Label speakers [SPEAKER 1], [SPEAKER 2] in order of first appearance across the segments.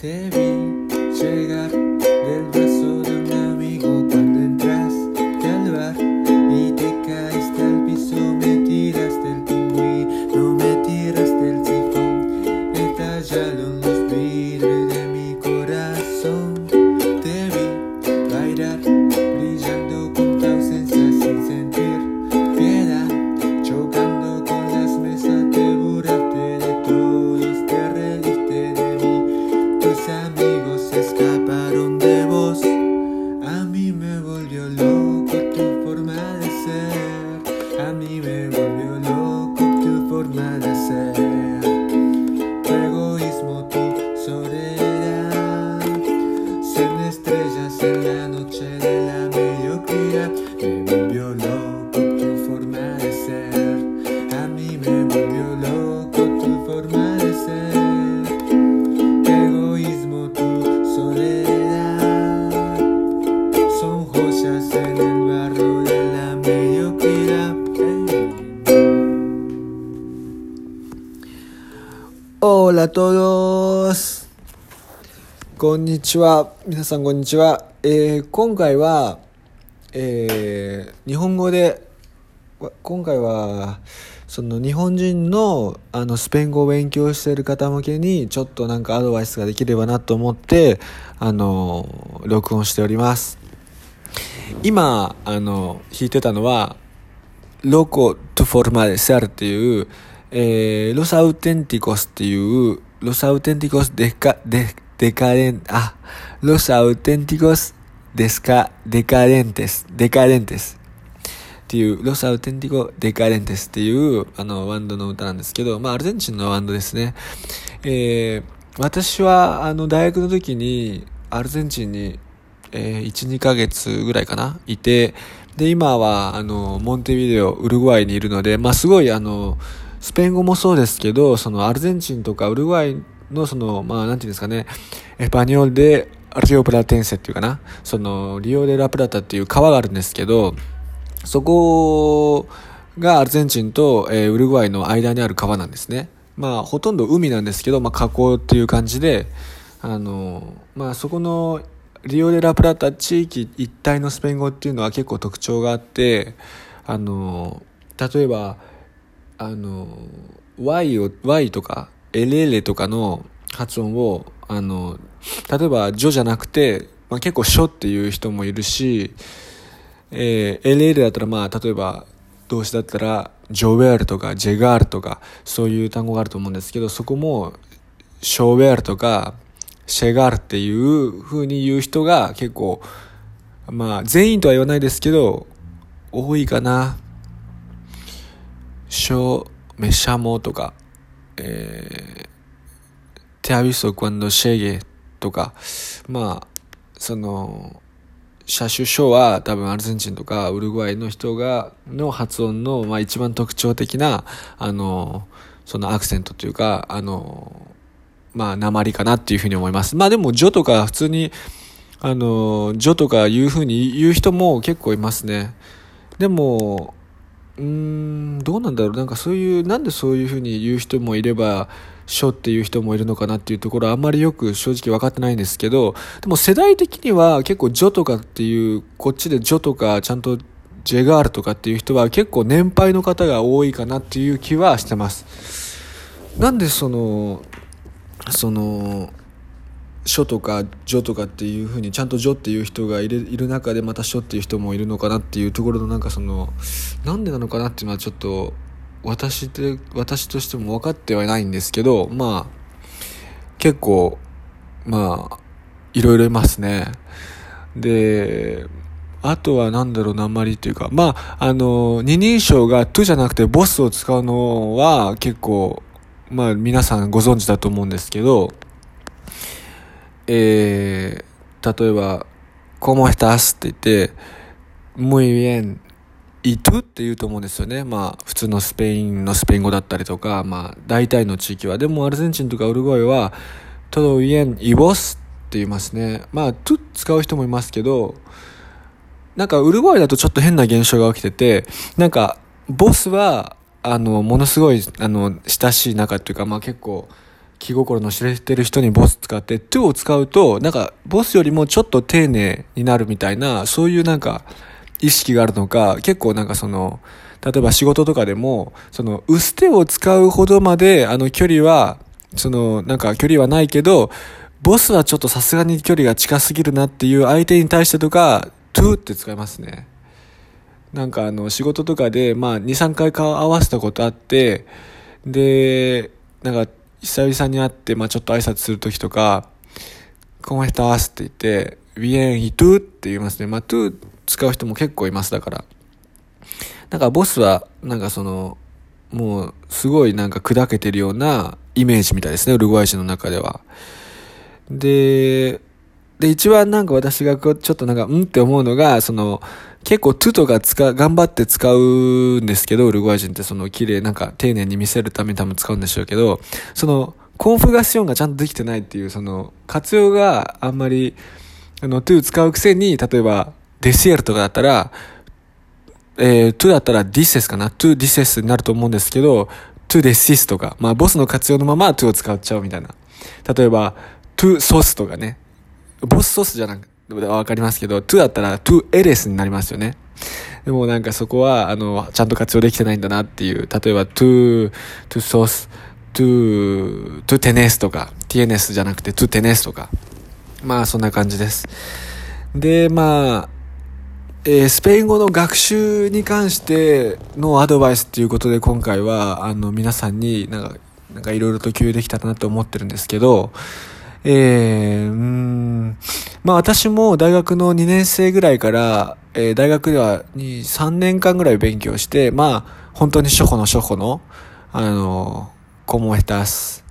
[SPEAKER 1] Te vi llegar del todos こんにちは。皆さんこんにちは、えー今回は、えー日本語で今回はその日本人のあのスペイン語を勉強している方向けにちょっとなんかアドバイスができればなと思ってあの録音しております。今あの弾いてたのは「ロコ・トゥ・フォルマ・デ・セル」っていう、えー、 Los Auténticos っていう Los Auténticos Deca De Decaden あ Los Auténticos Desca Decadentes Decadentes っていう、 Los Auténticos Decadentes っていう、あの、バンドの歌なんですけど、まあ、アルゼンチンのバンドですね。えー、私は、あの、大学の時に、アルゼンチンに、えー、1、2ヶ月ぐらいかな、いて、で、今は、あの、モンテビデオ、ウルグアイにいるので、まあ、すごい、あの、スペイン語もそうですけど、その、アルゼンチンとかウルグアイの、その、まあ、なんていうんですかね、エパニオルで、リオプラテンセっていうかな、その、リオデラプラタっていう川があるんですけど、そこがアルゼンチンと、えウルグアイの間にある川なんですね。まあ、ほとんど海なんですけど、まあ、河口っていう感じで、あの、まあ、そこのリオデラプラタ地域一帯のスペイン語っていうのは結構特徴があって、あの、例えば、あの、Y を、Y とか、エレレとかの発音を、あの、例えば、ジョじゃなくて、まあ、結構、ショっていう人もいるし、えー、LL だったらまあ例えば動詞だったらジョウェールとかジェガールとかそういう単語があると思うんですけどそこもショウェールとかシェガールっていう風に言う人が結構まあ全員とは言わないですけど多いかな。ショメシャモとかえーテアビソクワンドシェゲとかまあその車種書は多分アルゼンチンとかウルグアイの人がの発音の、まあ、一番特徴的なあのそのアクセントというかあのまあ鉛かなっていうふうに思います。まあでもジョとか普通にあのジョとかいうふうに言う人も結構いますね。でもうーんどうなんだろう。なんかそういうなんでそういうふうに言う人もいれば書っていう人もいるのかなっていうところはあんまりよく正直分かってないんですけどでも世代的には結構ジョとかっていうこっちでジョとかちゃんとジェガールとかっていう人は結構年配の方が多いかなっていう気はしてます。なんでそのその書とかジョとかっていうふうにちゃんとジョっていう人がいるいる中でまた書っていう人もいるのかなっていうところのなんかそのなんでなのかなっていうのはちょっと私で私としても分かってはいないんですけどまあ結構まあいろいろいますね。であとはなんだろう鉛っていうかまああの二人称が「to」じゃなくて「ボス」を使うのは結構まあ皆さんご存知だと思うんですけどえー、例えば「¿Cómo estás?」って言って「muy bien」いとって言うと思うんですよね。まあ、普通のスペインのスペイン語だったりとか、まあ、大体の地域は。でも、アルゼンチンとかウルグアイは、トドイエン、イボスって言いますね。まあ、トゥ使う人もいますけど、なんか、ウルグアイだとちょっと変な現象が起きてて、なんか、ボスは、あの、ものすごい、あの、親しい仲っていうか、まあ結構、気心の知れてる人にボス使って、to を使うと、なんか、ボスよりもちょっと丁寧になるみたいな、そういうなんか、意識があるのか、結構なんかその、例えば仕事とかでも、その、うす手を使うほどまで、あの距離は、その、なんか距離はないけど、ボスはちょっとさすがに距離が近すぎるなっていう相手に対してとか、to って使いますね。なんかあの、仕事とかで、まあ、2、3回顔合わせたことあって、で、なんか、久々に会って、まあ、ちょっと挨拶するときとか、コンヘタースって言って、ウィエンヒトゥーって言いますね。まあ、トゥ使う人も結構います、だから。なんかボスは、なんかその、もう、すごいなんか砕けてるようなイメージみたいですね、ウルグアイ人の中では。で、で、一番なんか私がちょっとなんか、うんって思うのが、その、結構トゥとか使、頑張って使うんですけど、ウルグア人ってその綺麗、なんか丁寧に見せるために多分使うんでしょうけど、その、コンフガションがちゃんとできてないっていう、その、活用があんまり、あの、トゥ使うくせに、例えば、デシエルとかだったら、えー、 tú だったら dices かな？ tú dices になると思うんですけど、 tú decís とか、まあ、 vos の活用のまま tú を使っちゃうみたいな。例えば、 tú sos とかね。 vos sos じゃなくてわかりますけど、 tú だったら tú eres になりますよね。でもなんかそこは、あの、ちゃんと活用できてないんだなっていう、例えば tú, tú sos, tú, tú tenés とか、 tienes じゃなくて tú tenés とか。まあそんな感じです。で、まあ、えー、スペイン語の学習に関してのアドバイスっていうことで今回は、あの、皆さんになんか、なんかいろいろと共有できたらなと思ってるんですけど、えー、うん、まあ私も大学の2年生ぐらいから、えー、大学では2、3年間ぐらい勉強して、まあ本当に初歩の初歩の、あの、コモエタス、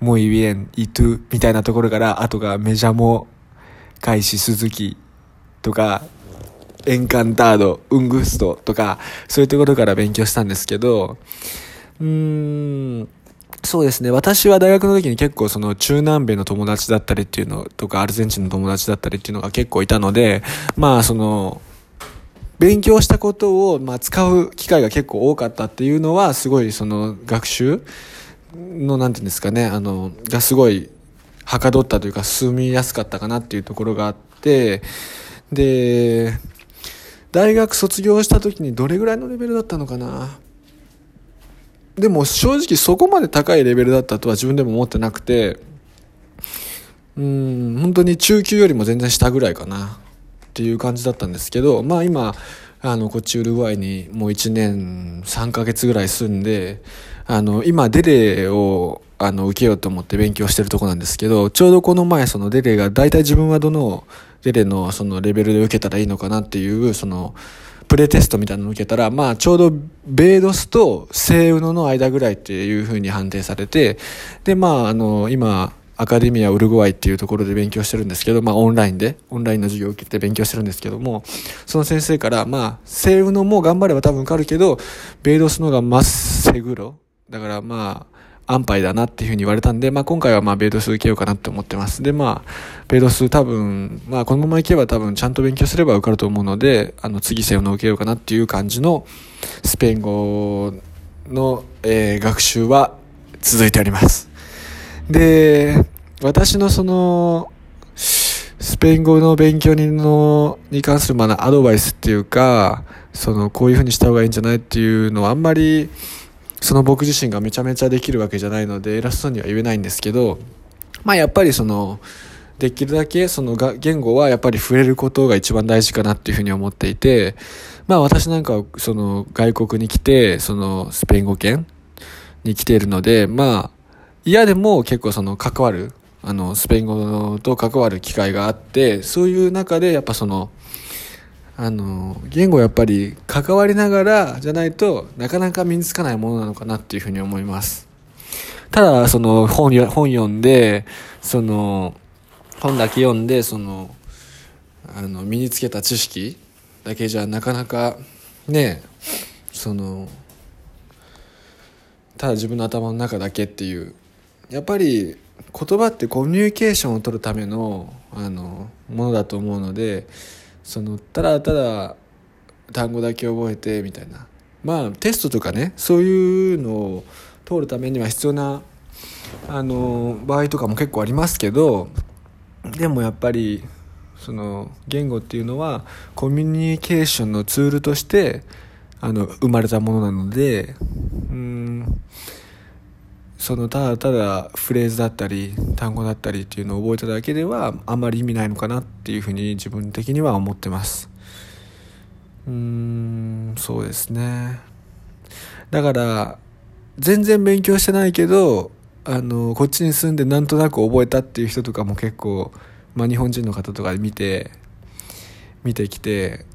[SPEAKER 1] モイビエン、イトゥみたいなところから、あとがメジャモ、カイシ、スズキとか、エンカンタード、ウングストとか、そういうところから勉強したんですけど、うーん、そうですね。私は大学の時に結構その中南米の友達だったりっていうのとか、アルゼンチンの友達だったりっていうのが結構いたので、まあその、勉強したことを、まあ、使う機会が結構多かったっていうのは、すごいその学習の、なんていうんですかね、あの、がすごい、はかどったというか、進みやすかったかなっていうところがあって、で、大学卒業した時にどれぐらいのレベルだったのかな？でも正直そこまで高いレベルだったとは自分でも思ってなくて、うん、本当に中級よりも全然下ぐらいかなっていう感じだったんですけど、まあ今、あの、こっちウルグアイにもう1年3ヶ月ぐらい住んで、あの、今デレを、あの、受けようと思って勉強してるとこなんですけど、ちょうどこの前そのデレが大体自分はどのデレのそのレベルで受けたらいいのかなっていう、その、プレテストみたいなのを受けたら、まあ、ちょうど、ベイドスとセイウノの間ぐらいっていうふうに判定されて、で、まあ、あの、今、アカデミアウルグアイっていうところで勉強してるんですけど、まあオンラインで、オンラインの授業を受けて勉強してるんですけども、その先生から、まあ、セイウノも頑張れば多分受かるけど、ベイドスのがマッセグロ。だからまあ、安牌だなっていうふうに言われたんで、まあ今回はまあベイドス受けようかなって思ってます。でまあ、ベイドス多分、まあこのまま行けば多分ちゃんと勉強すれば受かると思うので、あの次セオの受けようかなっていう感じのスペイン語の、えー、学習は続いております。で、私のその、スペイン語の勉強にのに関するまあアドバイスっていうか、そのこういうふうにした方がいいんじゃないっていうのはあんまりその僕自身がめちゃめちゃできるわけじゃないので偉そうには言えないんですけど、まあやっぱりその、できるだけそのが言語はやっぱり触れることが一番大事かなっていうふうに思っていて、まあ私なんかその外国に来て、そのスペイン語圏に来ているので、まあ嫌でも結構その関わる、あのスペイン語と関わる機会があって、そういう中でやっぱその、あの言語やっぱり関わりながらじゃないとなかなか身につかないものなのかなっていうふうに思います。ただその本本読んでその本だけ読んでそのあの身につけた知識だけじゃなかなかねそのただ自分の頭の中だけっていうやっぱり言葉ってコミュニケーションを取るためのあのものだと思うのでそのただただ単語だけ覚えてみたいな。まあテストとかねそういうのを通るためには必要なあの場合とかも結構ありますけどでもやっぱりその言語っていうのはコミュニケーションのツールとしてあの生まれたものなのでそのただただフレーズだったり単語だったりっていうのを覚えただけではあまり意味ないのかなっていうふうに自分的には思ってます。うーんそうですね。だから全然勉強してないけどあのこっちに住んでなんとなく覚えたっていう人とかも結構、まあ、日本人の方とかで見て見てきて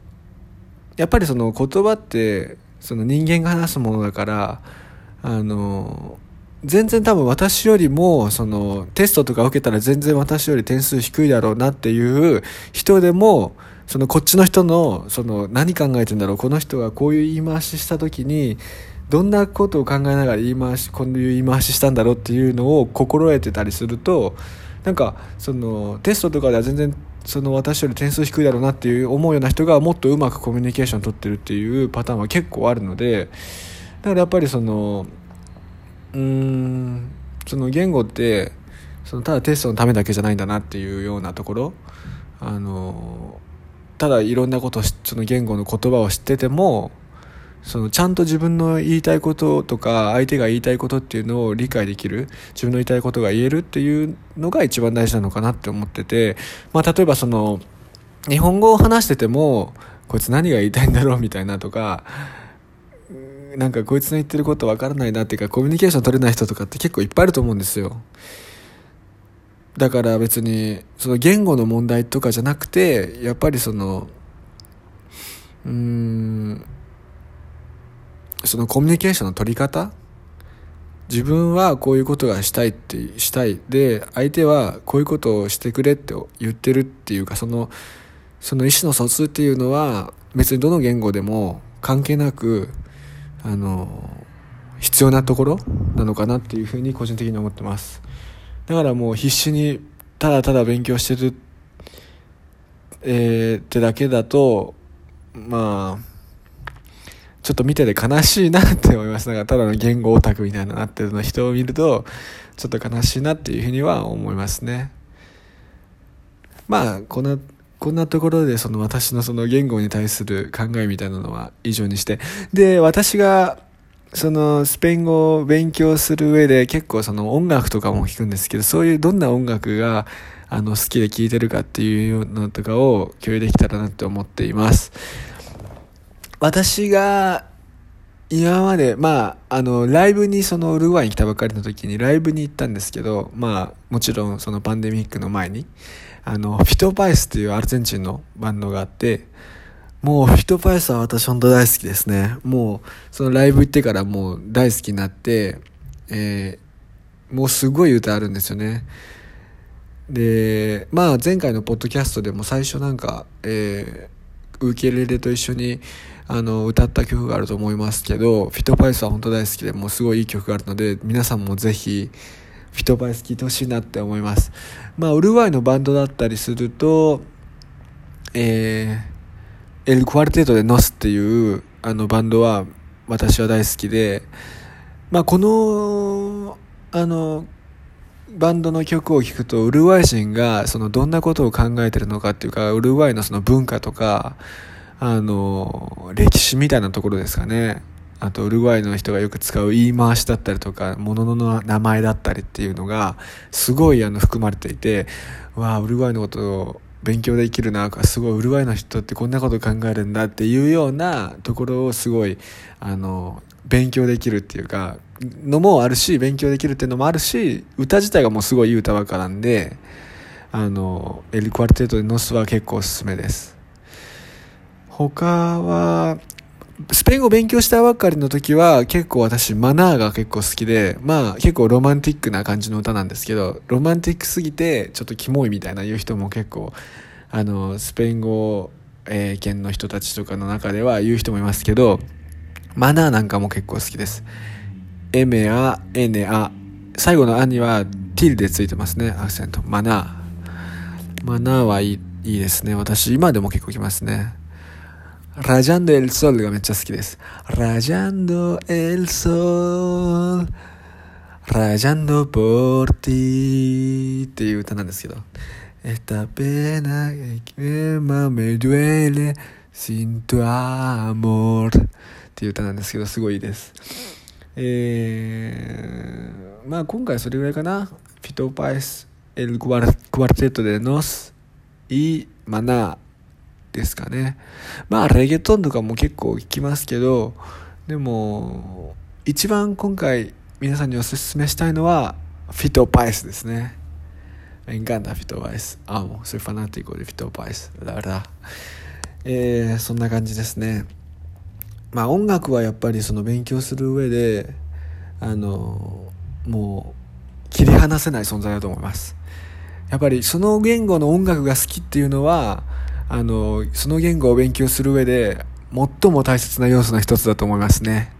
[SPEAKER 1] やっぱりその言葉ってその人間が話すものだからあの全然多分私よりもそのテストとか受けたら全然私より点数低いだろうなっていう人でもそのこっちの人のその何考えてんだろうこの人がこういう言い回しした時にどんなことを考えながら言い回しこういう言い回ししたんだろうっていうのを心得てたりするとなんかそのテストとかでは全然その私より点数低いだろうなっていう思うような人がもっとうまくコミュニケーション取ってるっていうパターンは結構あるのでだからやっぱりそのうーん。その言語ってそのただテストのためだけじゃないんだなっていうようなところ。あのただいろんなことその言語の言葉を知っててもそのちゃんと自分の言いたいこととか相手が言いたいことっていうのを理解できる自分の言いたいことが言えるっていうのが一番大事なのかなって思ってて、まあ、例えばその日本語を話しててもこいつ何が言いたいんだろうみたいなとかなんかこいつの言ってることわからないなっていうかコミュニケーション取れない人とかって結構いっぱいあると思うんですよ。だから別にその言語の問題とかじゃなくてやっぱりそのうーんそのコミュニケーションの取り方？自分はこういうことがしたいってしたい。で相手はこういうことをしてくれって言ってるっていうかそのその意思の疎通っていうのは別にどの言語でも関係なくあの必要なところなのかなっていうふうに個人的に思ってますだからもう必死にただただ勉強してる、えー、ってだけだとまあちょっと見てて悲しいなって思います。なんかただの言語オタクみたいななってるの人を見ると、ちょっと悲しいなっていうふうには思いますね。まあ、こんな、こんなところでその私のその言語に対する考えみたいなのは以上にして。で、私がそのスペイン語を勉強する上で結構その音楽とかも聴くんですけど、そういうどんな音楽があの好きで聴いてるかっていうのとかを共有できたらなって思っています。私が今まで、まあ、あの、ライブにそのウルグアイに来たばかりの時にライブに行ったんですけど、まあ、もちろんそのパンデミックの前に、あの、フィトパイスっていうアルゼンチンのバンドがあって、もうフィトパイスは私本当大好きですね。もう、そのライブ行ってからもう大好きになって、えー、もうすごい歌あるんですよね。で、まあ前回のポッドキャストでも最初なんか、えー、ウケレレと一緒にあの歌った曲があると思いますけどフィトパイスは本当大好きでもうすごいいい曲があるので皆さんもぜひフィトパイス聴いてほしいなって思いますまあウルグアイのバンドだったりするとえー、エル・クワルテートでノスっていうあのバンドは私は大好きでまあこのあのバンドの曲を聴くとウルグアイ人がそのどんなことを考えてるのかっていうかウルグアイのその文化とかあの、歴史みたいなところですかね。あと、ウルグアイの人がよく使う言い回しだったりとか、物のの名前だったりっていうのが、すごいあの含まれていて、わあ、ウルグアイのことを勉強できるな、すごいウルグアイの人ってこんなこと考えるんだっていうようなところをすごい、あの、勉強できるっていうか、のもあるし、勉強できるっていうのもあるし、歌自体がもうすごいいい歌ばっかなんで、あの、エル・クワルテットでノスは結構おすすめです。他は、スペイン語を勉強したばっかりの時は結構私マナーが結構好きで、まあ結構ロマンティックな感じの歌なんですけど、ロマンティックすぎてちょっとキモいみたいな言う人も結構、あの、スペイン語、えー、圏の人たちとかの中では言う人もいますけど、マナーなんかも結構好きです。M, A, N, A。最後の「あ」にはティルでついてますね、アクセント。マナー。マナーはいいいいですね。私今でも結構来ますね。Rayando el Sol がめっちゃ好きです。Rayando el Sol Rayando por ti っていう歌なんですけど Esta pena que me duele sin tu amor っていう歌なんですけどすごいいいですえー、まあ今回それぐらいかな Fito Pais El Cuarteto de Nos y Maná ですかねまあレゲトンとかも結構聞きますけどでも一番今回皆さんにおすすめしたいのはフィトパイスですね Me encanta Fito Pais. Amo, soy fanático de Fito Pais, la verdad. えー、そんな感じですね。まあ音楽はやっぱりその勉強する上で、あの、もう切り離せない存在だと思います。やっぱりその言語の音楽が好きっていうのは、あの、その言語を勉強する上で最も大切な要素の一つだと思いますね。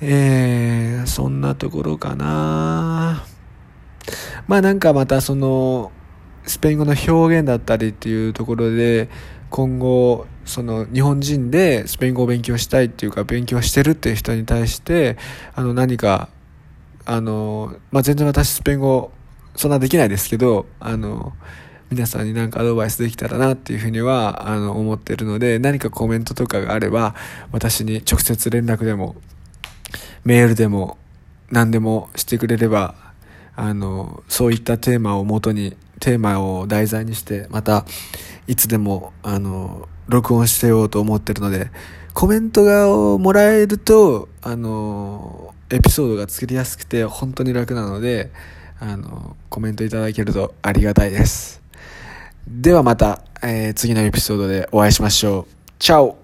[SPEAKER 1] えー、そんなところかなまあなんかまたその、スペイン語の表現だったりっていうところで、今後、その日本人でスペイン語を勉強したいっていうか勉強してるっていう人に対して、あの何か、あの、まあ全然私スペイン語そんなできないですけど、あの、皆さんに何かアドバイスできたらなっていうふうには、あの、思ってるので、何かコメントとかがあれば、私に直接連絡でも、メールでも、何でもしてくれれば、あの、そういったテーマをもとに、テーマを題材にして、また、いつでも、あの、録音してようと思ってるので、コメントがもらえると、あの、エピソードが作りやすくて、本当に楽なので、あの、コメントいただけるとありがたいです。ではまた、えー、次のエピソードでお会いしましょう。チャオ